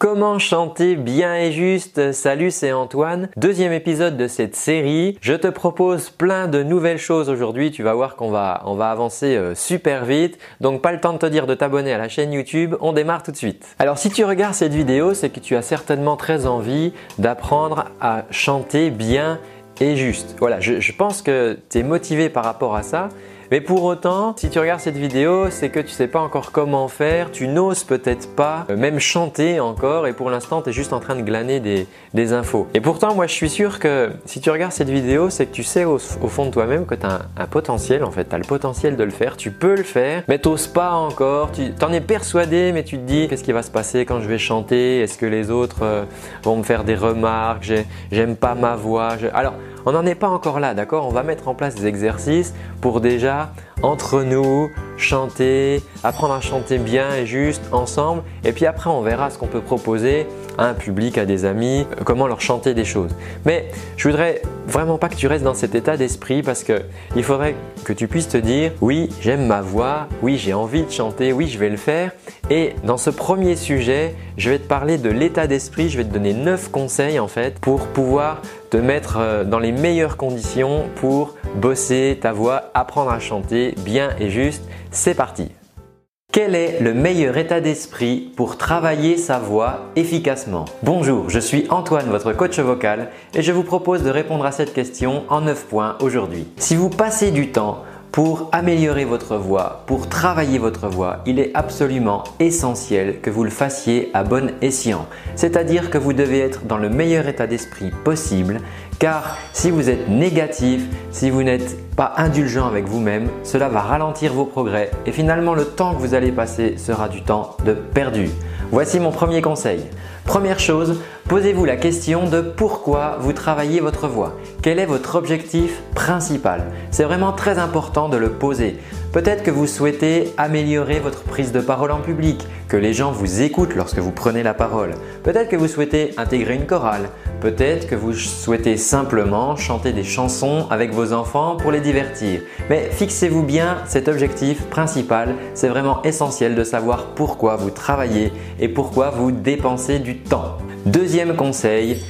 Comment chanter bien et juste? Salut, c'est Antoine. Deuxième épisode de cette série. Je te propose plein de nouvelles choses aujourd'hui. Tu vas voir qu'on va, on va avancer euh, super vite. Donc pas le temps de te dire de t'abonner à la chaîne YouTube. On démarre tout de suite. Alors si tu regardes cette vidéo, c'est que tu as certainement très envie d'apprendre à chanter bien et juste. Voilà, je, je pense que tu es motivé par rapport à ça. Mais pour autant, si tu regardes cette vidéo, c'est que tu sais pas encore comment faire, tu n'oses peut-être pas euh, même chanter encore et pour l'instant, tu es juste en train de glaner des, infos. Et pourtant, moi, je suis sûr que si tu regardes cette vidéo, c'est que tu sais au, fond de toi-même que tu as un, potentiel, en fait, tu as le potentiel de le faire, tu peux le faire, mais tu pas encore, tu en es persuadé, mais tu te dis qu'est-ce qui va se passer quand je vais chanter? Est-ce que les autres euh, vont me faire des remarques? J'aime pas ma voix. Alors, on n'en est pas encore là, d'accord? On va mettre en place des exercices pour déjà, entre nous, chanter, apprendre à chanter bien et juste ensemble. Et puis après, on verra ce qu'on peut proposer à un public, à des amis, comment leur chanter des choses. Mais je voudrais vraiment pas que tu restes dans cet état d'esprit parce que il faudrait que tu puisses te dire oui, j'aime ma voix, oui, j'ai envie de chanter, oui, je vais le faire. Et dans ce premier sujet, je vais te parler de l'état d'esprit, je vais te donner 9 conseils en fait pour pouvoir te mettre euh, dans les meilleures conditions pour bosser ta voix, apprendre à chanter bien et juste. C'est parti quel est le meilleur état d'esprit pour travailler sa voix efficacement? Bonjour, je suis Antoine, votre coach vocal, et je vous propose de répondre à cette question en 9 points aujourd'hui. Si vous passez du temps pour améliorer votre voix, pour travailler votre voix, il est absolument essentiel que vous le fassiez à bon escient. C'est-à-dire que vous devez être dans le meilleur état d'esprit possible, car si vous êtes négatif, si vous n'êtes pas indulgent avec vous-même, cela va ralentir vos progrès et finalement le temps que vous allez passer sera du temps de perdu. Voici mon premier conseil. Première chose, posez-vous la question de pourquoi vous travaillez votre voix. Quel est votre objectif principal? C'est vraiment très important de le poser. Peut-être que vous souhaitez améliorer votre prise de parole en public, que les gens vous écoutent lorsque vous prenez la parole. Peut-être que vous souhaitez intégrer une chorale. Peut-être que vous souhaitez simplement chanter des chansons avec vos enfants pour les divertir. Mais fixez-vous bien cet objectif principal. C'est vraiment essentiel de savoir pourquoi vous travaillez et pourquoi vous dépensez du temps. Deuxième conseil,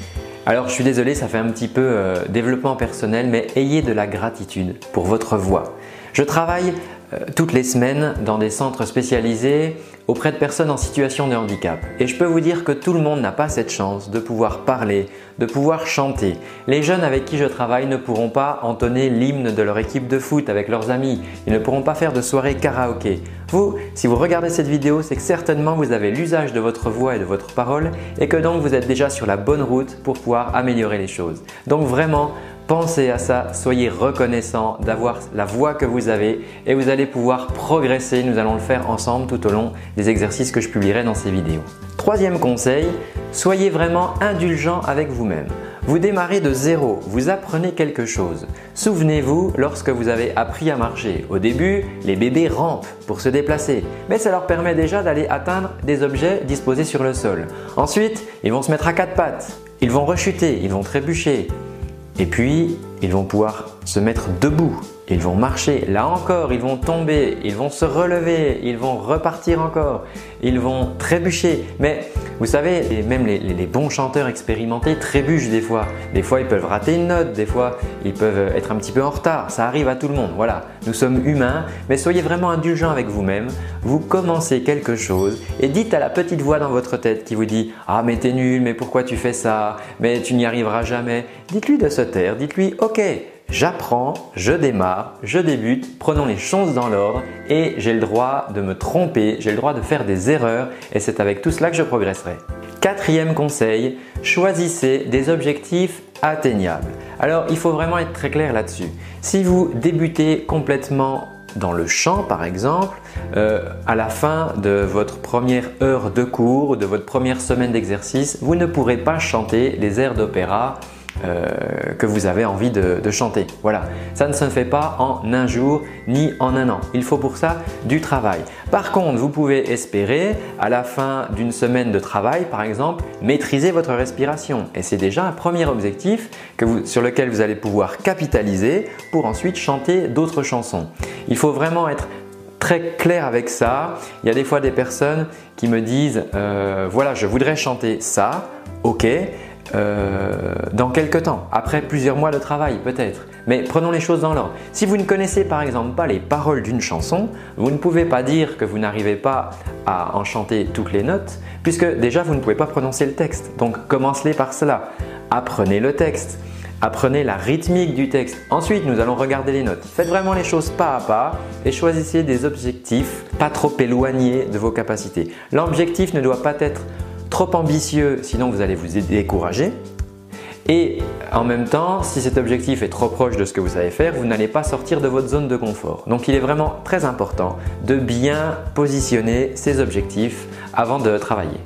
alors je suis désolé, ça fait un petit peu euh, développement personnel, mais ayez de la gratitude pour votre voix. Je travaille euh, toutes les semaines dans des centres spécialisés auprès de personnes en situation de handicap. Et je peux vous dire que tout le monde n'a pas cette chance de pouvoir parler, de pouvoir chanter. Les jeunes avec qui je travaille ne pourront pas entonner l'hymne de leur équipe de foot avec leurs amis. Ils ne pourront pas faire de soirée karaoké. Vous, si vous regardez cette vidéo, c'est que certainement vous avez l'usage de votre voix et de votre parole et que donc vous êtes déjà sur la bonne route pour pouvoir améliorer les choses. Donc vraiment, Pensez à ça, soyez reconnaissant d'avoir la voix que vous avez et vous allez pouvoir progresser. Nous allons le faire ensemble tout au long des exercices que je publierai dans ces vidéos. Troisième conseil, soyez vraiment indulgent avec vous-même. Vous démarrez de zéro, vous apprenez quelque chose. Souvenez-vous lorsque vous avez appris à marcher. Au début, les bébés rampent pour se déplacer, mais ça leur permet déjà d'aller atteindre des objets disposés sur le sol. Ensuite, ils vont se mettre à quatre pattes, ils vont rechuter, ils vont trébucher, et puis, ils vont pouvoir se mettre debout. Ils vont marcher. Là encore, ils vont tomber. Ils vont se relever. Ils vont repartir encore. Ils vont trébucher. Mais vous savez, même les, bons chanteurs expérimentés trébuchent des fois. Des fois, ils peuvent rater une note, des fois, ils peuvent être un petit peu en retard. Ça arrive à tout le monde. Voilà, nous sommes humains, mais soyez vraiment indulgents avec vous-même. Vous commencez quelque chose et dites à la petite voix dans votre tête qui vous dit Ah, mais t'es nul, mais pourquoi tu fais ça? Mais tu n'y arriveras jamais. Dites-lui de se taire, dites-lui Ok, J'apprends, je démarre, je débute, prenons les choses dans l'ordre et j'ai le droit de me tromper, j'ai le droit de faire des erreurs et c'est avec tout cela que je progresserai. Quatrième conseil, choisissez des objectifs atteignables. Alors il faut vraiment être très clair là-dessus. Si vous débutez complètement dans le chant par exemple, euh, à la fin de votre première heure de cours, de votre première semaine d'exercice, vous ne pourrez pas chanter les airs d'opéra euh, que vous avez envie de, chanter. Voilà, ça ne se fait pas en un jour ni en un an. Il faut pour ça du travail. Par contre, vous pouvez espérer à la fin d'une semaine de travail, par exemple, maîtriser votre respiration. Et c'est déjà un premier objectif sur lequel vous allez pouvoir capitaliser pour ensuite chanter d'autres chansons. Il faut vraiment être très clair avec ça. Il y a des fois des personnes qui me disent euh, voilà, je voudrais chanter ça, ok, euh, dans quelques temps, après plusieurs mois de travail peut-être. Mais prenons les choses dans l'ordre. Si vous ne connaissez par exemple pas les paroles d'une chanson, vous ne pouvez pas dire que vous n'arrivez pas à en chanter toutes les notes, puisque déjà vous ne pouvez pas prononcer le texte. Donc commencez par cela. Apprenez le texte. Apprenez la rythmique du texte. Ensuite, nous allons regarder les notes. Faites vraiment les choses pas à pas et choisissez des objectifs pas trop éloignés de vos capacités. L'objectif ne doit pas être trop ambitieux, sinon vous allez vous décourager. Et en même temps, si cet objectif est trop proche de ce que vous savez faire, vous n'allez pas sortir de votre zone de confort. Donc il est vraiment très important de bien positionner ces objectifs avant de travailler.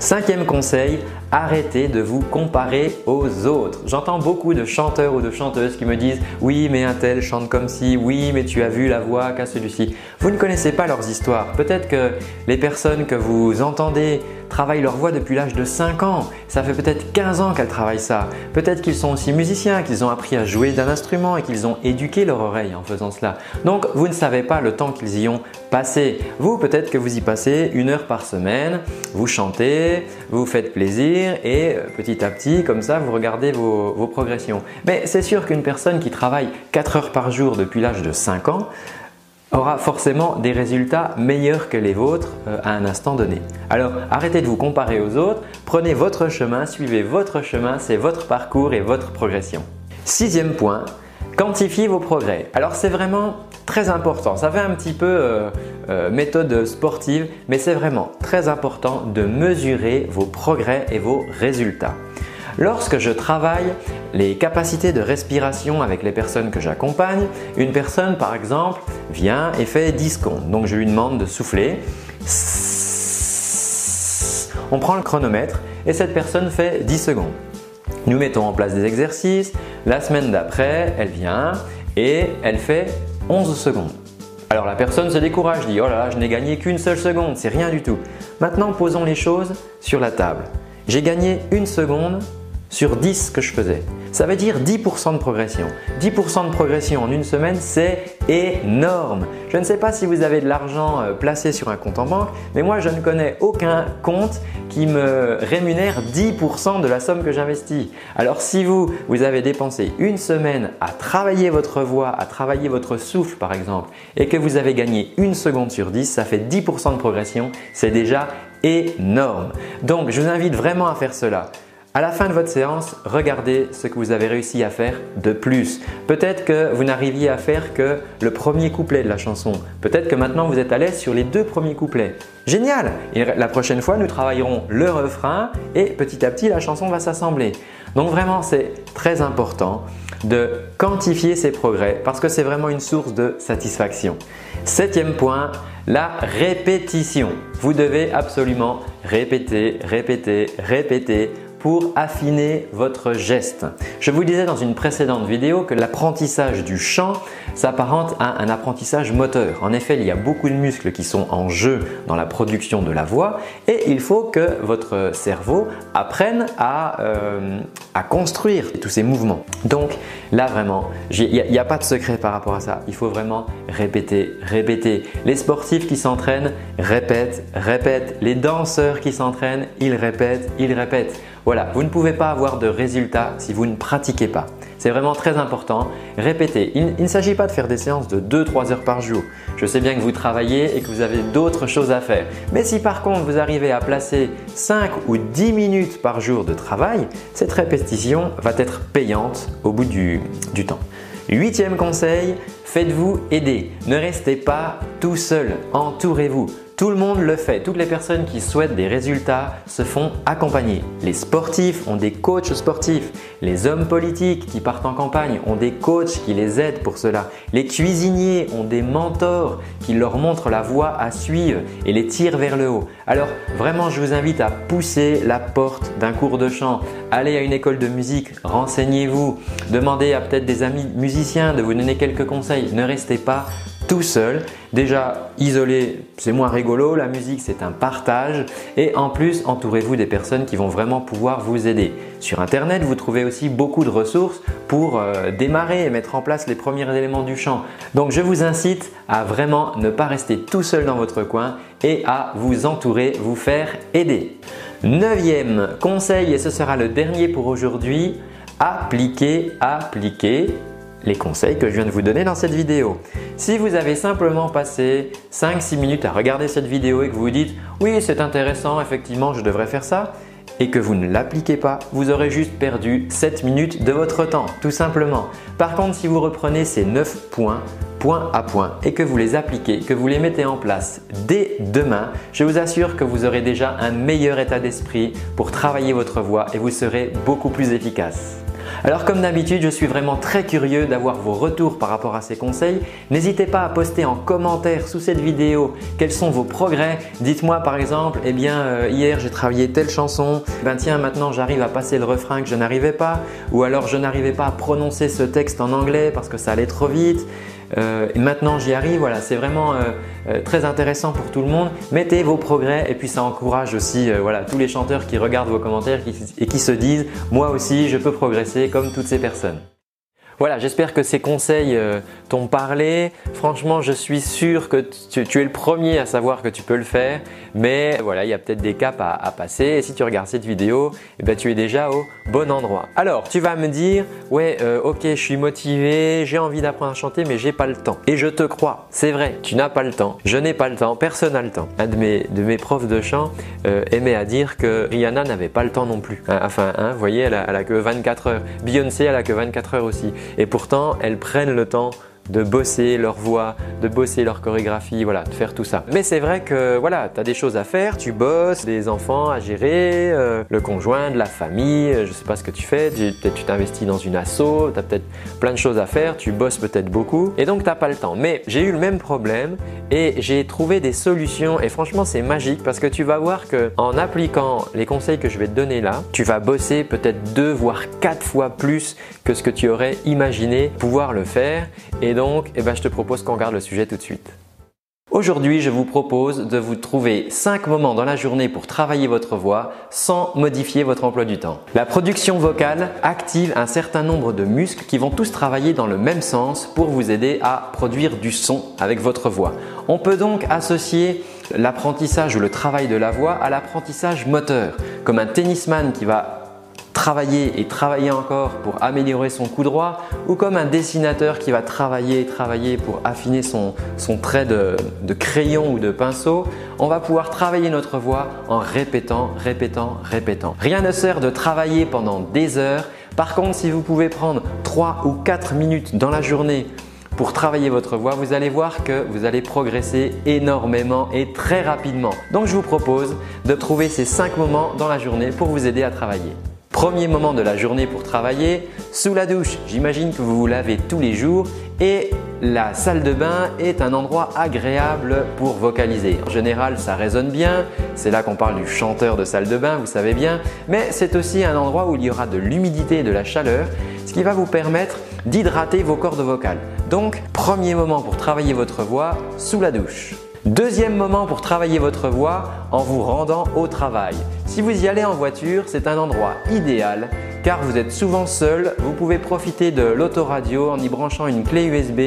Cinquième conseil, arrêtez de vous comparer aux autres. J'entends beaucoup de chanteurs ou de chanteuses qui me disent oui mais un tel chante comme si, oui mais tu as vu la voix qu'a celui-ci. Vous ne connaissez pas leurs histoires. Peut-être que les personnes que vous entendez travaillent leur voix depuis l'âge de 5 ans. Ça fait peut-être 15 ans qu'elles travaillent ça. Peut-être qu'ils sont aussi musiciens, qu'ils ont appris à jouer d'un instrument et qu'ils ont éduqué leur oreille en faisant cela. Donc vous ne savez pas le temps qu'ils y ont passé. Vous, peut-être que vous y passez une heure par semaine, vous chantez, vous faites plaisir et euh, petit à petit, comme ça, vous regardez vos, progressions. Mais c'est sûr qu'une personne qui travaille 4 heures par jour depuis l'âge de 5 ans aura forcément des résultats meilleurs que les vôtres euh, à un instant donné. Alors arrêtez de vous comparer aux autres, prenez votre chemin, suivez votre chemin, c'est votre parcours et votre progression. Sixième point, quantifiez vos progrès. Alors c'est vraiment très important. Ça fait un petit peu euh, euh, méthode sportive, mais c'est vraiment très important de mesurer vos progrès et vos résultats. Lorsque je travaille les capacités de respiration avec les personnes que j'accompagne, une personne par exemple vient et fait 10 secondes. Donc je lui demande de souffler. On prend le chronomètre et cette personne fait 10 secondes. Nous mettons en place des exercices. La semaine d'après, elle vient et elle fait 11 secondes. Alors la personne se décourage, dit oh là là, je n'ai gagné qu'une seule seconde, c'est rien du tout. Maintenant, posons les choses sur la table. J'ai gagné une seconde sur 10 que je faisais. Ça veut dire 10% de progression. 10% de progression en une semaine, c'est énorme. Je ne sais pas si vous avez de l'argent euh, placé sur un compte en banque, mais moi je ne connais aucun compte qui me rémunère 10% de la somme que j'investis. Alors si vous, vous avez dépensé une semaine à travailler votre voix, à travailler votre souffle par exemple, et que vous avez gagné une seconde sur 10, ça fait 10% de progression, c'est déjà énorme. Donc je vous invite vraiment à faire cela. À la fin de votre séance, regardez ce que vous avez réussi à faire de plus. Peut-être que vous n'arriviez à faire que le premier couplet de la chanson. Peut-être que maintenant vous êtes à l'aise sur les deux premiers couplets. Génial la prochaine fois, nous travaillerons le refrain et petit à petit, la chanson va s'assembler. Donc vraiment, c'est très important de quantifier ses progrès parce que c'est vraiment une source de satisfaction. Septième point, la répétition. Vous devez absolument répéter, répéter, répéter pour affiner votre geste. Je vous disais dans une précédente vidéo que l'apprentissage du chant s'apparente à un apprentissage moteur. En effet, il y a beaucoup de muscles qui sont en jeu dans la production de la voix et il faut que votre cerveau apprenne à, euh, construire tous ces mouvements. Donc là vraiment, il n'y a pas de secret par rapport à ça. Il faut vraiment répéter, répéter. Les sportifs qui s'entraînent répètent, répètent. Les danseurs qui s'entraînent, ils répètent, ils répètent. Voilà, vous ne pouvez pas avoir de résultats si vous ne pratiquez pas. C'est vraiment très important. Répétez. Il, ne s'agit pas de faire des séances de 2-3 heures par jour. Je sais bien que vous travaillez et que vous avez d'autres choses à faire. Mais si par contre vous arrivez à placer 5 ou 10 minutes par jour de travail, cette répétition va être payante au bout du, du temps. Huitième conseil, faites-vous aider. Ne restez pas tout seul. Entourez-vous. Tout le monde le fait. Toutes les personnes qui souhaitent des résultats se font accompagner. Les sportifs ont des coachs sportifs. Les hommes politiques qui partent en campagne ont des coachs qui les aident pour cela. Les cuisiniers ont des mentors qui leur montrent la voie à suivre et les tirent vers le haut. Alors vraiment, je vous invite à pousser la porte d'un cours de chant. Allez à une école de musique, renseignez-vous. Demandez à peut-être des amis musiciens de vous donner quelques conseils. Ne restez pas tout seul. Déjà, isolé, c'est moins rigolo. La musique, c'est un partage. Et en plus, entourez-vous des personnes qui vont vraiment pouvoir vous aider. Sur Internet, vous trouvez aussi beaucoup de ressources pour euh, démarrer et mettre en place les premiers éléments du chant. Donc, je vous incite à vraiment ne pas rester tout seul dans votre coin et à vous entourer, vous faire aider. Neuvième conseil, et ce sera le dernier pour aujourd'hui, appliquer, appliquer les conseils que je viens de vous donner dans cette vidéo. Si vous avez simplement passé 5-6 minutes à regarder cette vidéo et que vous vous dites oui c'est intéressant, effectivement je devrais faire ça, et que vous ne l'appliquez pas, vous aurez juste perdu 7 minutes de votre temps, tout simplement. Par contre, si vous reprenez ces 9 points, point à point, et que vous les appliquez, que vous les mettez en place dès demain, je vous assure que vous aurez déjà un meilleur état d'esprit pour travailler votre voix et vous serez beaucoup plus efficace. Alors comme d'habitude, je suis vraiment très curieux d'avoir vos retours par rapport à ces conseils. N'hésitez pas à poster en commentaire sous cette vidéo quels sont vos progrès. Dites-moi par exemple, eh bien euh, hier j'ai travaillé telle chanson, ben tiens maintenant j'arrive à passer le refrain que je n'arrivais pas ou alors je n'arrivais pas à prononcer ce texte en anglais parce que ça allait trop vite. Euh, et maintenant j'y arrive, voilà, c'est vraiment euh, euh, très intéressant pour tout le monde. Mettez vos progrès et puis ça encourage aussi voilà, tous les chanteurs qui regardent vos commentaires et qui se disent moi aussi je peux progresser comme toutes ces personnes. Voilà, j'espère que ces conseils euh, t'ont parlé. Franchement, je suis sûr que tu, es le premier à savoir que tu peux le faire, mais voilà, il y a peut-être des caps à, passer. Et si tu regardes cette vidéo, eh ben, tu es déjà au bon endroit. Alors, tu vas me dire, ouais, euh, ok, je suis motivé, j'ai envie d'apprendre à chanter, mais j'ai pas le temps. Et je te crois, c'est vrai, tu n'as pas le temps. Je n'ai pas le temps, personne n'a le temps. Un de mes, de profs de chant euh, aimait à dire que Rihanna n'avait pas le temps non plus. Hein, enfin, hein, vous voyez, elle a, elle a que 24 heures. Beyoncé, elle a que 24 heures aussi. Et pourtant, elles prennent le temps de bosser leur voix, de bosser leur chorégraphie, voilà, de faire tout ça. Mais c'est vrai que voilà, tu as des choses à faire, tu bosses, des enfants à gérer, euh, le conjoint, de la famille, euh, je sais pas ce que tu fais, peut-être tu t'investis dans une asso, tu as peut-être plein de choses à faire, tu bosses peut-être beaucoup et donc tu n'as pas le temps. Mais j'ai eu le même problème et j'ai trouvé des solutions et franchement c'est magique parce que tu vas voir que en appliquant les conseils que je vais te donner là, tu vas bosser peut-être deux voire quatre fois plus que ce que tu aurais imaginé pouvoir le faire et donc, eh ben, je te propose qu'on regarde le sujet tout de suite. Aujourd'hui, je vous propose de vous trouver 5 moments dans la journée pour travailler votre voix sans modifier votre emploi du temps. La production vocale active un certain nombre de muscles qui vont tous travailler dans le même sens pour vous aider à produire du son avec votre voix. On peut donc associer l'apprentissage ou le travail de la voix à l'apprentissage moteur, comme un tennisman qui va travailler et travailler encore pour améliorer son coup droit ou comme un dessinateur qui va travailler et travailler pour affiner son, trait de, de crayon ou de pinceau, on va pouvoir travailler notre voix en répétant, répétant, répétant. Rien ne sert de travailler pendant des heures. Par contre, si vous pouvez prendre 3 ou 4 minutes dans la journée pour travailler votre voix, vous allez voir que vous allez progresser énormément et très rapidement. Donc je vous propose de trouver ces 5 moments dans la journée pour vous aider à travailler. Premier moment de la journée pour travailler, sous la douche. J'imagine que vous vous lavez tous les jours et la salle de bain est un endroit agréable pour vocaliser. En général, ça résonne bien, c'est là qu'on parle du chanteur de salle de bain, vous savez bien, mais c'est aussi un endroit où il y aura de l'humidité et de la chaleur, ce qui va vous permettre d'hydrater vos cordes vocales. Donc, premier moment pour travailler votre voix, sous la douche. Deuxième moment pour travailler votre voix en vous rendant au travail. Si vous y allez en voiture, c'est un endroit idéal car vous êtes souvent seul. Vous pouvez profiter de l'autoradio en y branchant une clé USB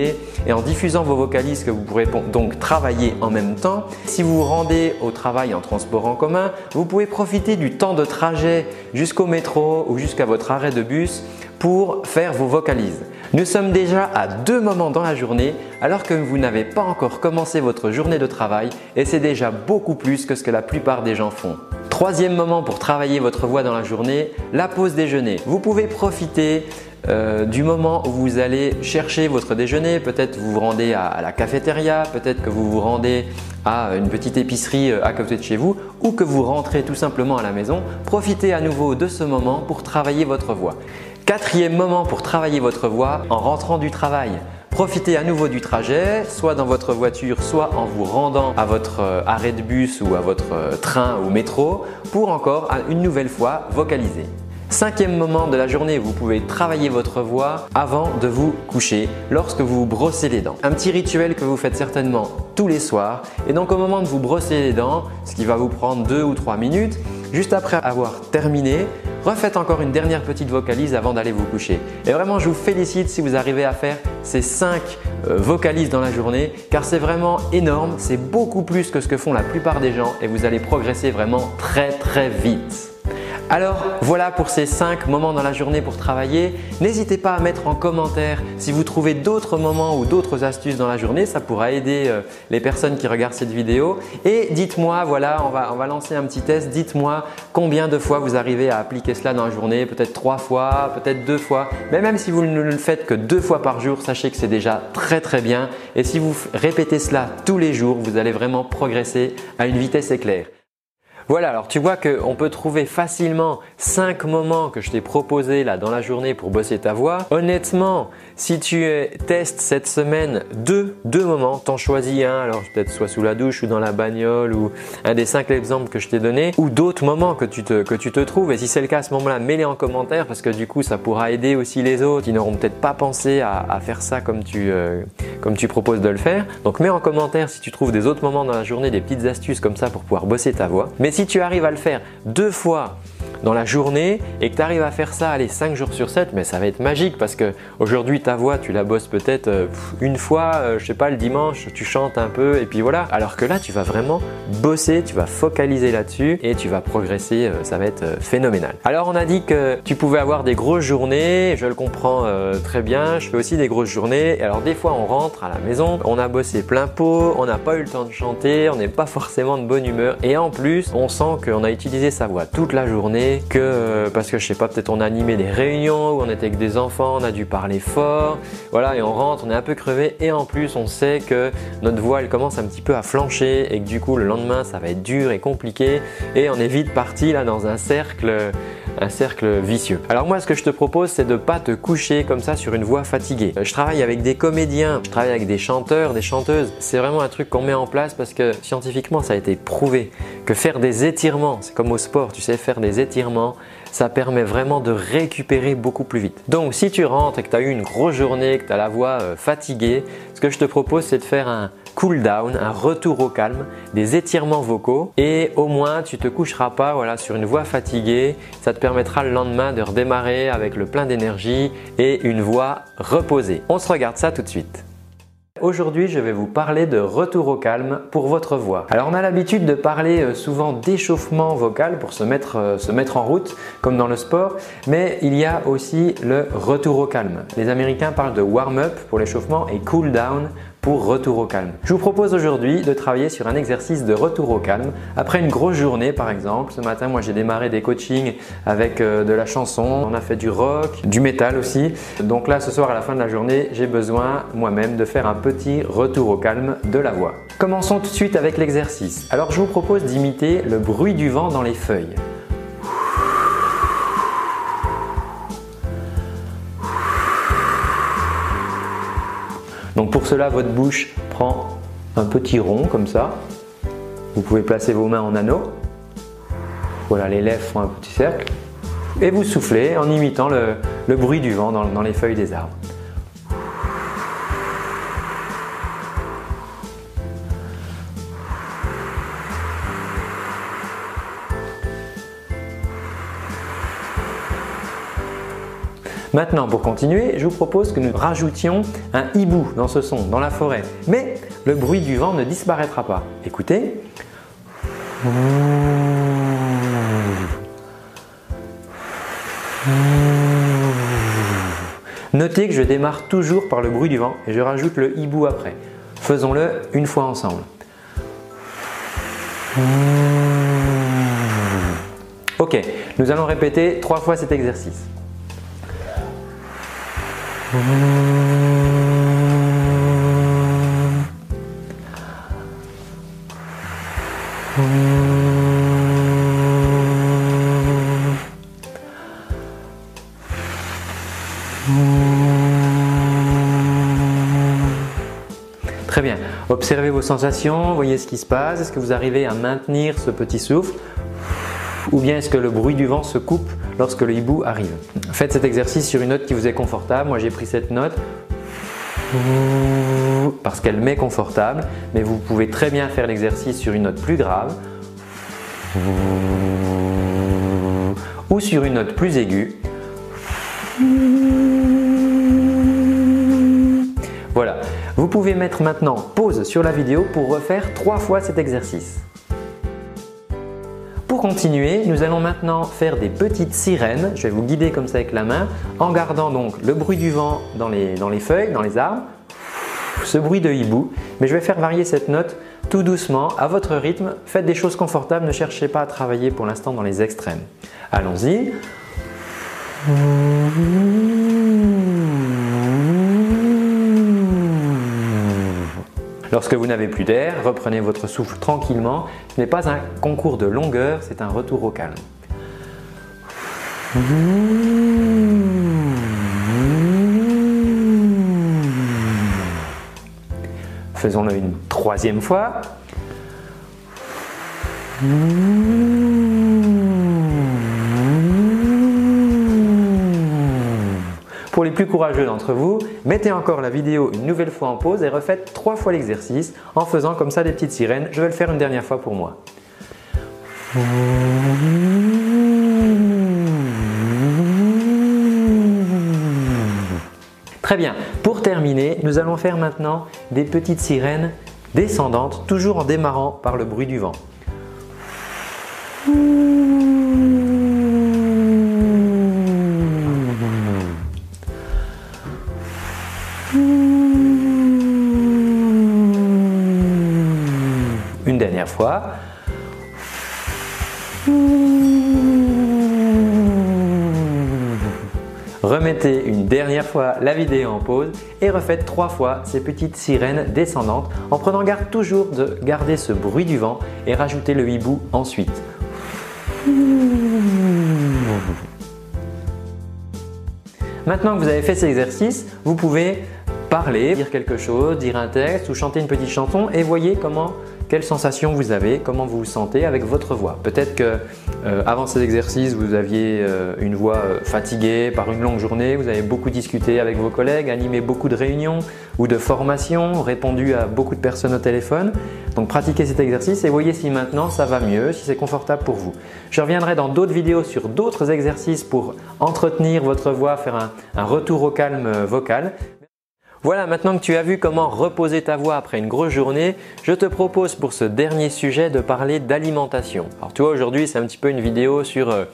et en diffusant vos vocalises que vous pourrez donc travailler en même temps. Si vous vous rendez au travail en transport en commun, vous pouvez profiter du temps de trajet jusqu'au métro ou jusqu'à votre arrêt de bus pour faire vos vocalises. Nous sommes déjà à deux moments dans la journée alors que vous n'avez pas encore commencé votre journée de travail et c'est déjà beaucoup plus que ce que la plupart des gens font. Troisième moment pour travailler votre voix dans la journée, la pause déjeuner. Vous pouvez profiter euh, du moment où vous allez chercher votre déjeuner, peut-être vous vous rendez à, la cafétéria, peut-être que vous vous rendez à une petite épicerie à côté de chez vous ou que vous rentrez tout simplement à la maison, profitez à nouveau de ce moment pour travailler votre voix. Quatrième moment pour travailler votre voix en rentrant du travail. Profitez à nouveau du trajet, soit dans votre voiture, soit en vous rendant à votre euh, arrêt de bus ou à votre euh, train ou métro pour encore une nouvelle fois vocaliser. Cinquième moment de la journée, vous pouvez travailler votre voix avant de vous coucher, lorsque vous brossez les dents. Un petit rituel que vous faites certainement tous les soirs. Et donc au moment de vous brosser les dents, ce qui va vous prendre deux ou trois minutes, juste après avoir terminé, refaites encore une dernière petite vocalise avant d'aller vous coucher. Et vraiment, je vous félicite si vous arrivez à faire ces 5 euh, vocalises dans la journée car c'est vraiment énorme, c'est beaucoup plus que ce que font la plupart des gens et vous allez progresser vraiment très très vite. Alors voilà pour ces 5 moments dans la journée pour travailler. N'hésitez pas à mettre en commentaire si vous trouvez d'autres moments ou d'autres astuces dans la journée, ça pourra aider euh, les personnes qui regardent cette vidéo. Et dites-moi, voilà, on va, on va lancer un petit test, dites-moi combien de fois vous arrivez à appliquer cela dans la journée, peut-être 3 fois, peut-être 2 fois. Mais même si vous ne le faites que 2 fois par jour, sachez que c'est déjà très très bien. Et si vous répétez cela tous les jours, vous allez vraiment progresser à une vitesse éclair. Voilà, alors tu vois qu'on peut trouver facilement 5 moments que je t'ai proposés là dans la journée pour bosser ta voix. Honnêtement, si tu testes cette semaine deux, deux moments, t'en choisis un, alors peut-être soit sous la douche ou dans la bagnole ou un des cinq exemples que je t'ai donné, ou d'autres moments que tu te, trouves. Et si c'est le cas à ce moment-là, mets-les en commentaire parce que du coup ça pourra aider aussi les autres qui n'auront peut-être pas pensé à, faire ça comme tu, euh, comme tu proposes de le faire. Donc mets en commentaire si tu trouves des autres moments dans la journée, des petites astuces comme ça pour pouvoir bosser ta voix. Tu arrives à le faire deux fois dans la journée et que tu arrives à faire ça, allez, 5 jours sur 7, mais ça va être magique parce que aujourd'hui ta voix, tu la bosses peut-être euh, une fois, euh, je sais pas, le dimanche, tu chantes un peu et puis voilà. Alors que là, tu vas vraiment bosser, tu vas focaliser là-dessus et tu vas progresser, euh, ça va être phénoménal. Alors on a dit que tu pouvais avoir des grosses journées, je le comprends très bien, je fais aussi des grosses journées. Alors des fois on rentre à la maison, on a bossé plein pot, on n'a pas eu le temps de chanter, on n'est pas forcément de bonne humeur et en plus on sent qu'on a utilisé sa voix toute la journée que euh, parce que je sais pas, peut-être on a animé des réunions où on était avec des enfants, on a dû parler fort, voilà, et on rentre, on est un peu crevé et en plus on sait que notre voix elle commence un petit peu à flancher et que du coup le lendemain ça va être dur et compliqué et on est vite parti là dans un cercle un cercle vicieux. Alors moi ce que je te propose c'est de pas te coucher comme ça sur une voix fatiguée. Je travaille avec des comédiens, je travaille avec des chanteurs, des chanteuses. C'est vraiment un truc qu'on met en place parce que scientifiquement ça a été prouvé que faire des étirements, c'est comme au sport, tu sais faire des étirements, ça permet vraiment de récupérer beaucoup plus vite. Donc si tu rentres et que tu as eu une grosse journée, que tu as la voix euh, fatiguée, ce que je te propose c'est de faire un cool down, un retour au calme, des étirements vocaux et au moins tu te coucheras pas voilà, sur une voix fatiguée. Ça te permettra le lendemain de redémarrer avec le plein d'énergie et une voix reposée. On se regarde ça tout de suite. Aujourd'hui, je vais vous parler de retour au calme pour votre voix. Alors, on a l'habitude de parler euh, souvent d'échauffement vocal pour se mettre, euh, se mettre en route, comme dans le sport, mais il y a aussi le retour au calme. Les Américains parlent de warm-up pour l'échauffement et cool down pour retour au calme. Je vous propose aujourd'hui de travailler sur un exercice de retour au calme. Après une grosse journée par exemple, ce matin moi j'ai démarré des coachings avec euh, de la chanson, on a fait du rock, du métal aussi. Donc là ce soir à la fin de la journée j'ai besoin moi-même de faire un petit retour au calme de la voix. Commençons tout de suite avec l'exercice. Alors je vous propose d'imiter le bruit du vent dans les feuilles. Donc pour cela, votre bouche prend un petit rond comme ça. Vous pouvez placer vos mains en anneau. Voilà, les lèvres font un petit cercle. Et vous soufflez en imitant le, bruit du vent dans les feuilles des arbres. Maintenant, pour continuer, je vous propose que nous rajoutions un hibou dans ce son, dans la forêt. Mais le bruit du vent ne disparaîtra pas. Écoutez. Notez que je démarre toujours par le bruit du vent et je rajoute le hibou après. Faisons-le une fois ensemble. Ok, nous allons répéter trois fois cet exercice. Très bien. Observez vos sensations, voyez ce qui se passe. Est-ce que vous arrivez à maintenir ce petit souffle Ou bien est-ce que le bruit du vent se coupe lorsque le hibou arrive Faites cet exercice sur une note qui vous est confortable. Moi j'ai pris cette note parce qu'elle m'est confortable, mais vous pouvez très bien faire l'exercice sur une note plus grave ou sur une note plus aiguë. Voilà, vous pouvez mettre maintenant pause sur la vidéo pour refaire trois fois cet exercice. Continuer, nous allons maintenant faire des petites sirènes. Je vais vous guider comme ça avec la main en gardant donc le bruit du vent dans les, dans les feuilles, dans les arbres, ce bruit de hibou. Mais je vais faire varier cette note tout doucement, à votre rythme. Faites des choses confortables, ne cherchez pas à travailler pour l'instant dans les extrêmes. Allons-y. Lorsque vous n'avez plus d'air, reprenez votre souffle tranquillement. Ce n'est pas un concours de longueur, c'est un retour au calme. Faisons-le une troisième fois. Pour les plus courageux d'entre vous, mettez encore la vidéo une nouvelle fois en pause et refaites trois fois l'exercice en faisant comme ça des petites sirènes. Je vais le faire une dernière fois pour moi. Très bien, pour terminer, nous allons faire maintenant des petites sirènes descendantes, toujours en démarrant par le bruit du vent. Remettez une dernière fois la vidéo en pause et refaites trois fois ces petites sirènes descendantes en prenant garde toujours de garder ce bruit du vent et rajouter le hibou ensuite. Maintenant que vous avez fait cet exercice, vous pouvez parler, dire quelque chose, dire un texte ou chanter une petite chanson et voyez comment quelles sensations vous avez, comment vous vous sentez avec votre voix? Peut-être que euh, avant ces exercices, vous aviez euh, une voix euh, fatiguée par une longue journée, vous avez beaucoup discuté avec vos collègues, animé beaucoup de réunions ou de formations, répondu à beaucoup de personnes au téléphone. Donc pratiquez cet exercice et voyez si maintenant ça va mieux, si c'est confortable pour vous. Je reviendrai dans d'autres vidéos sur d'autres exercices pour entretenir votre voix, faire un retour au calme vocal. Voilà, maintenant que tu as vu comment reposer ta voix après une grosse journée, je te propose pour ce dernier sujet de parler d'alimentation. Alors tu aujourd'hui c'est un petit peu une vidéo sur euh,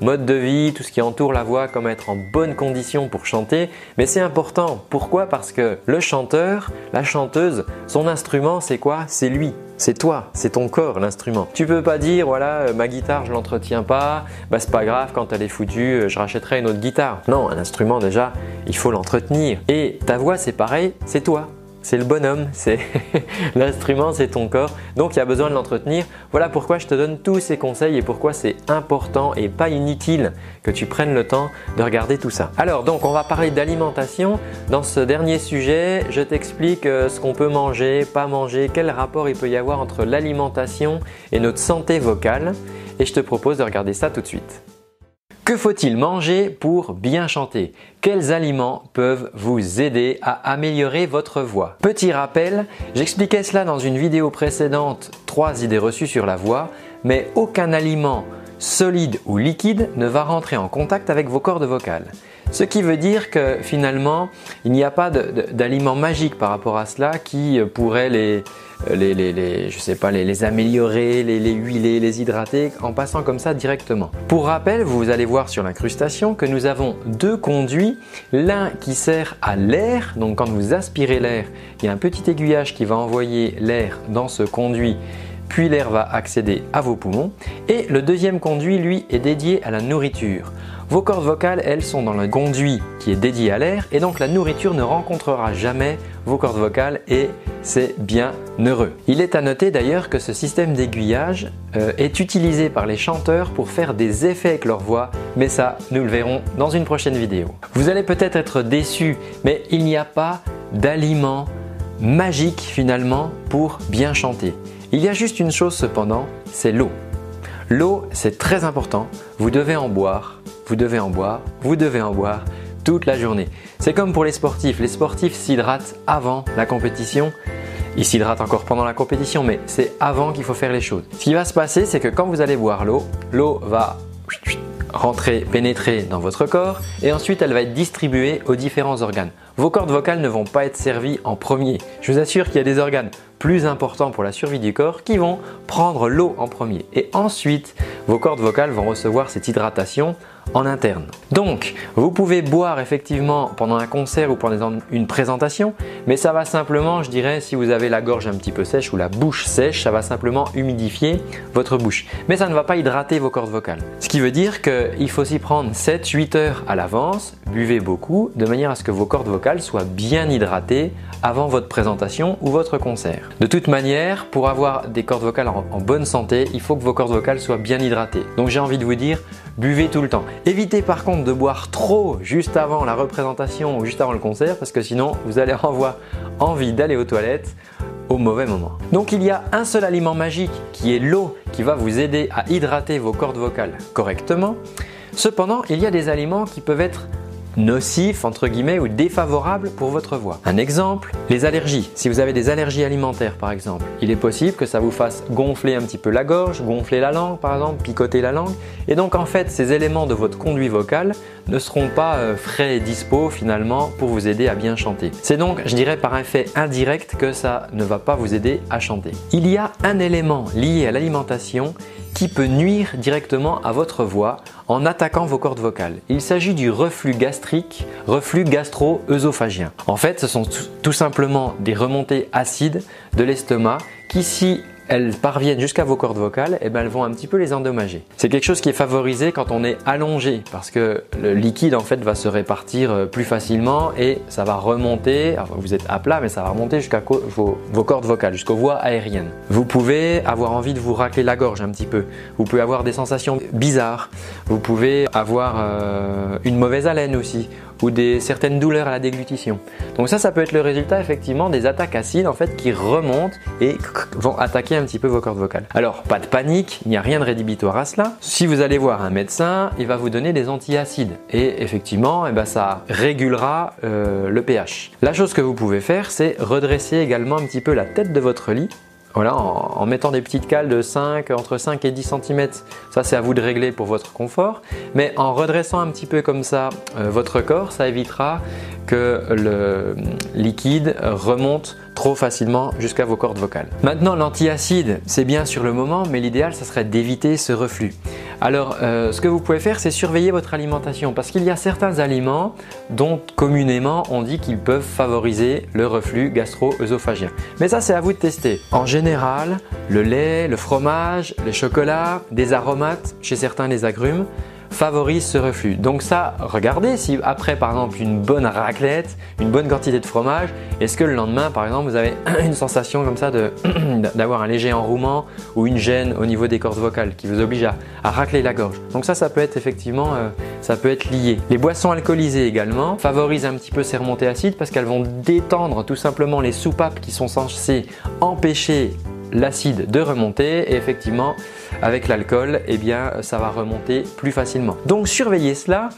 mode de vie, tout ce qui entoure la voix, comment être en bonne condition pour chanter, mais c'est important. Pourquoi? Parce que le chanteur, la chanteuse, son instrument c'est quoi? C'est lui. C'est toi, c'est ton corps l'instrument. Tu peux pas dire voilà euh, ma guitare je l'entretiens pas, bah c'est pas grave quand elle est foutue euh, je rachèterai une autre guitare. Non, un instrument déjà il faut l'entretenir. Et ta voix c'est pareil, c'est toi c'est le bonhomme, c'est l'instrument, c'est ton corps, donc il y a besoin de l'entretenir. Voilà pourquoi je te donne tous ces conseils et pourquoi c'est important et pas inutile que tu prennes le temps de regarder tout ça. Alors donc on va parler d'alimentation. Dans ce dernier sujet, je t'explique euh, ce qu'on peut manger, pas manger, quel rapport il peut y avoir entre l'alimentation et notre santé vocale et je te propose de regarder ça tout de suite. Que faut-il manger pour bien chanter? Quels aliments peuvent vous aider à améliorer votre voix? Petit rappel, j'expliquais cela dans une vidéo précédente, 3 idées reçues sur la voix, mais aucun aliment solide ou liquide ne va rentrer en contact avec vos cordes vocales. Ce qui veut dire que finalement, il n'y a pas d'aliment magique par rapport à cela qui pourrait les, les, les, améliorer, les, huiler, les hydrater en passant comme ça directement. Pour rappel, vous allez voir sur l'incrustation que nous avons deux conduits, l'un qui sert à l'air, donc quand vous aspirez l'air, il y a un petit aiguillage qui va envoyer l'air dans ce conduit puis l'air va accéder à vos poumons. Et le deuxième conduit, lui, est dédié à la nourriture. Vos cordes vocales, elles, sont dans le conduit qui est dédié à l'air et donc la nourriture ne rencontrera jamais vos cordes vocales et c'est bien heureux. Il est à noter d'ailleurs que ce système d'aiguillage euh, est utilisé par les chanteurs pour faire des effets avec leur voix, mais ça, nous le verrons dans une prochaine vidéo. Vous allez peut-être être déçu, mais il n'y a pas d'aliment magique finalement pour bien chanter. Il y a juste une chose cependant, c'est l'eau. L'eau, c'est très important, vous devez en boire vous devez en boire, vous devez en boire toute la journée. C'est comme pour les sportifs, les sportifs s'hydratent avant la compétition. Ils s'hydratent encore pendant la compétition, mais c'est avant qu'il faut faire les choses. Ce qui va se passer, c'est que quand vous allez boire l'eau, l'eau va rentrer, pénétrer dans votre corps et ensuite elle va être distribuée aux différents organes. Vos cordes vocales ne vont pas être servies en premier. Je vous assure qu'il y a des organes plus importants pour la survie du corps qui vont prendre l'eau en premier et ensuite vos cordes vocales vont recevoir cette hydratation en interne. Donc, vous pouvez boire effectivement pendant un concert ou pendant une présentation, mais ça va simplement, je dirais, si vous avez la gorge un petit peu sèche ou la bouche sèche, ça va simplement humidifier votre bouche. Mais ça ne va pas hydrater vos cordes vocales. Ce qui veut dire qu'il faut s'y prendre 7-8 heures à l'avance, buvez beaucoup, de manière à ce que vos cordes vocales soient bien hydratées avant votre présentation ou votre concert. De toute manière, pour avoir des cordes vocales en, en bonne santé, il faut que vos cordes vocales soient bien hydratées. Donc j'ai envie de vous dire, buvez tout le temps. Évitez par contre de boire trop juste avant la représentation ou juste avant le concert parce que sinon vous allez avoir envie d'aller aux toilettes au mauvais moment. Donc il y a un seul aliment magique qui est l'eau qui va vous aider à hydrater vos cordes vocales correctement. Cependant, il y a des aliments qui peuvent être nocif entre guillemets ou défavorable pour votre voix. Un exemple, les allergies. Si vous avez des allergies alimentaires par exemple, il est possible que ça vous fasse gonfler un petit peu la gorge, gonfler la langue par exemple, picoter la langue. Et donc en fait, ces éléments de votre conduit vocal ne seront pas euh, frais et dispo finalement pour vous aider à bien chanter. C'est donc, je dirais par effet indirect que ça ne va pas vous aider à chanter. Il y a un élément lié à l'alimentation qui peut nuire directement à votre voix en attaquant vos cordes vocales. Il s'agit du reflux gastrique, reflux gastro-œsophagien. En fait, ce sont tout simplement des remontées acides de l'estomac qui, si elles parviennent jusqu'à vos cordes vocales, et eh ben elles vont un petit peu les endommager. C'est quelque chose qui est favorisé quand on est allongé parce que le liquide en fait va se répartir euh, plus facilement et ça va remonter, vous êtes à plat mais ça va remonter jusqu'à vos, cordes vocales, jusqu'aux voies aériennes. Vous pouvez avoir envie de vous racler la gorge un petit peu, vous pouvez avoir des sensations bizarres, vous pouvez avoir euh, une mauvaise haleine aussi ou des certaines douleurs à la déglutition. Donc ça, ça peut être le résultat effectivement des attaques acides en fait qui remontent et vont attaquer un petit peu vos cordes vocales. Alors pas de panique, il n'y a rien de rédhibitoire à cela. Si vous allez voir un médecin, il va vous donner des antiacides et effectivement, eh ben, ça régulera euh, le pH. La chose que vous pouvez faire, c'est redresser également un petit peu la tête de votre lit voilà, en, mettant des petites cales de 5, entre 5 et 10 cm. Ça, c'est à vous de régler pour votre confort. Mais en redressant un petit peu comme ça euh, votre corps, ça évitera que le liquide remonte trop facilement jusqu'à vos cordes vocales. Maintenant, l'antiacide, c'est bien sur le moment, mais l'idéal, ça serait d'éviter ce reflux. Alors, euh, ce que vous pouvez faire, c'est surveiller votre alimentation parce qu'il y a certains aliments dont communément on dit qu'ils peuvent favoriser le reflux gastro-œsophagien. Mais ça, c'est à vous de tester. En général, le lait, le fromage, les chocolats, des aromates, chez certains les agrumes, favorise ce reflux. Donc ça, regardez si après par exemple une bonne raclette, une bonne quantité de fromage, est-ce que le lendemain par exemple vous avez une sensation comme ça d'avoir un léger enrouement ou une gêne au niveau des cordes vocales qui vous oblige à, racler la gorge. Donc ça, ça peut être effectivement, euh, ça peut être lié. Les boissons alcoolisées également favorisent un petit peu ces remontées acides parce qu'elles vont détendre tout simplement les soupapes qui sont censées empêcher l'acide de remonter et effectivement avec l'alcool eh bien ça va remonter plus facilement. Donc surveillez cela,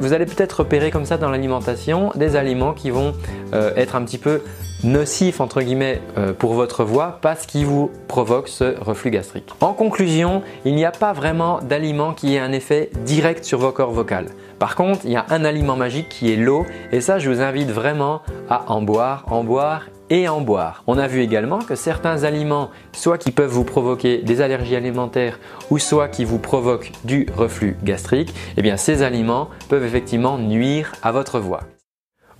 vous allez peut-être repérer comme ça dans l'alimentation des aliments qui vont euh, être un petit peu nocifs entre guillemets euh, pour votre voix parce qu'ils vous provoquent ce reflux gastrique. En conclusion, il n'y a pas vraiment d'aliment qui ait un effet direct sur vos corps vocales. Par contre, il y a un aliment magique qui est l'eau et ça je vous invite vraiment à en boire, en boire et en boire. On a vu également que certains aliments, soit qui peuvent vous provoquer des allergies alimentaires ou soit qui vous provoquent du reflux gastrique, eh bien ces aliments peuvent effectivement nuire à votre voix.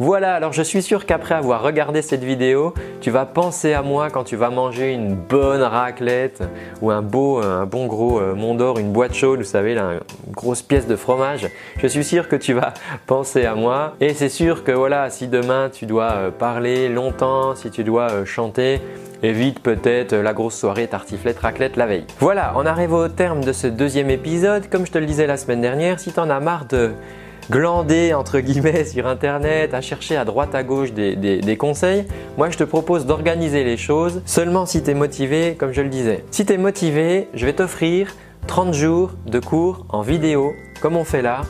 Voilà, alors je suis sûr qu'après avoir regardé cette vidéo, tu vas penser à moi quand tu vas manger une bonne raclette ou un beau, un bon gros euh, Mont d'Or, une boîte chaude, vous savez, là, une grosse pièce de fromage. Je suis sûr que tu vas penser à moi. Et c'est sûr que voilà, si demain tu dois euh, parler longtemps, si tu dois euh, chanter, évite peut-être la grosse soirée tartiflette raclette la veille. Voilà, on arrive au terme de ce deuxième épisode. Comme je te le disais la semaine dernière, si tu en as marre de glander entre guillemets sur internet, à chercher à droite à gauche des, conseils, moi je te propose d'organiser les choses seulement si tu es motivé, comme je le disais. Si tu es motivé, je vais t'offrir 30 jours de cours en vidéo, comme on fait là,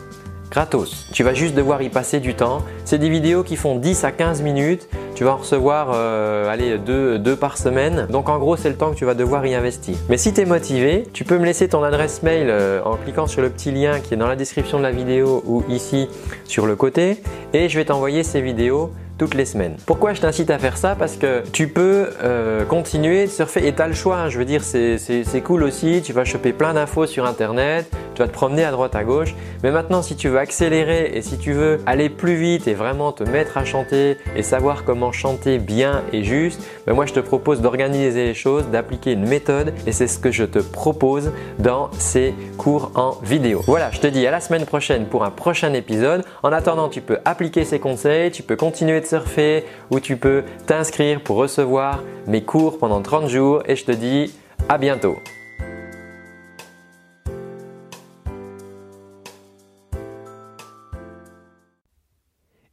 gratos. Tu vas juste devoir y passer du temps. C'est des vidéos qui font 10 à 15 minutes. Tu vas en recevoir euh, allez, deux, par semaine. Donc en gros, c'est le temps que tu vas devoir y investir. Mais si tu es motivé, tu peux me laisser ton adresse mail euh, en cliquant sur le petit lien qui est dans la description de la vidéo ou ici sur le côté et je vais t'envoyer ces vidéos toutes les semaines. Pourquoi je t'incite à faire ça? Parce que tu peux euh, continuer de surfer et tu as le choix. Hein. Je veux dire, c'est cool aussi. Tu vas choper plein d'infos sur Internet, tu vas te promener à droite à gauche. Mais maintenant, si tu veux accélérer et si tu veux aller plus vite et vraiment te mettre à chanter et savoir comment chanter bien et juste, ben moi je te propose d'organiser les choses, d'appliquer une méthode et c'est ce que je te propose dans ces cours en vidéo. Voilà, je te dis à la semaine prochaine pour un prochain épisode. En attendant, tu peux appliquer ces conseils, tu peux continuer de surfer ou tu peux t'inscrire pour recevoir mes cours pendant 30 jours et je te dis à bientôt.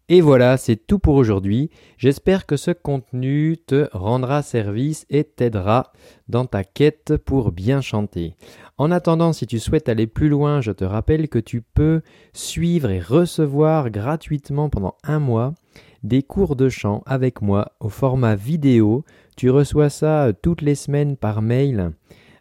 Et voilà, c'est tout pour aujourd'hui. J'espère que ce contenu te rendra service et t'aidera dans ta quête pour bien chanter. En attendant, si tu souhaites aller plus loin, je te rappelle que tu peux suivre et recevoir gratuitement pendant un mois des cours de chant avec moi au format vidéo. Tu reçois ça euh, toutes les semaines par mail.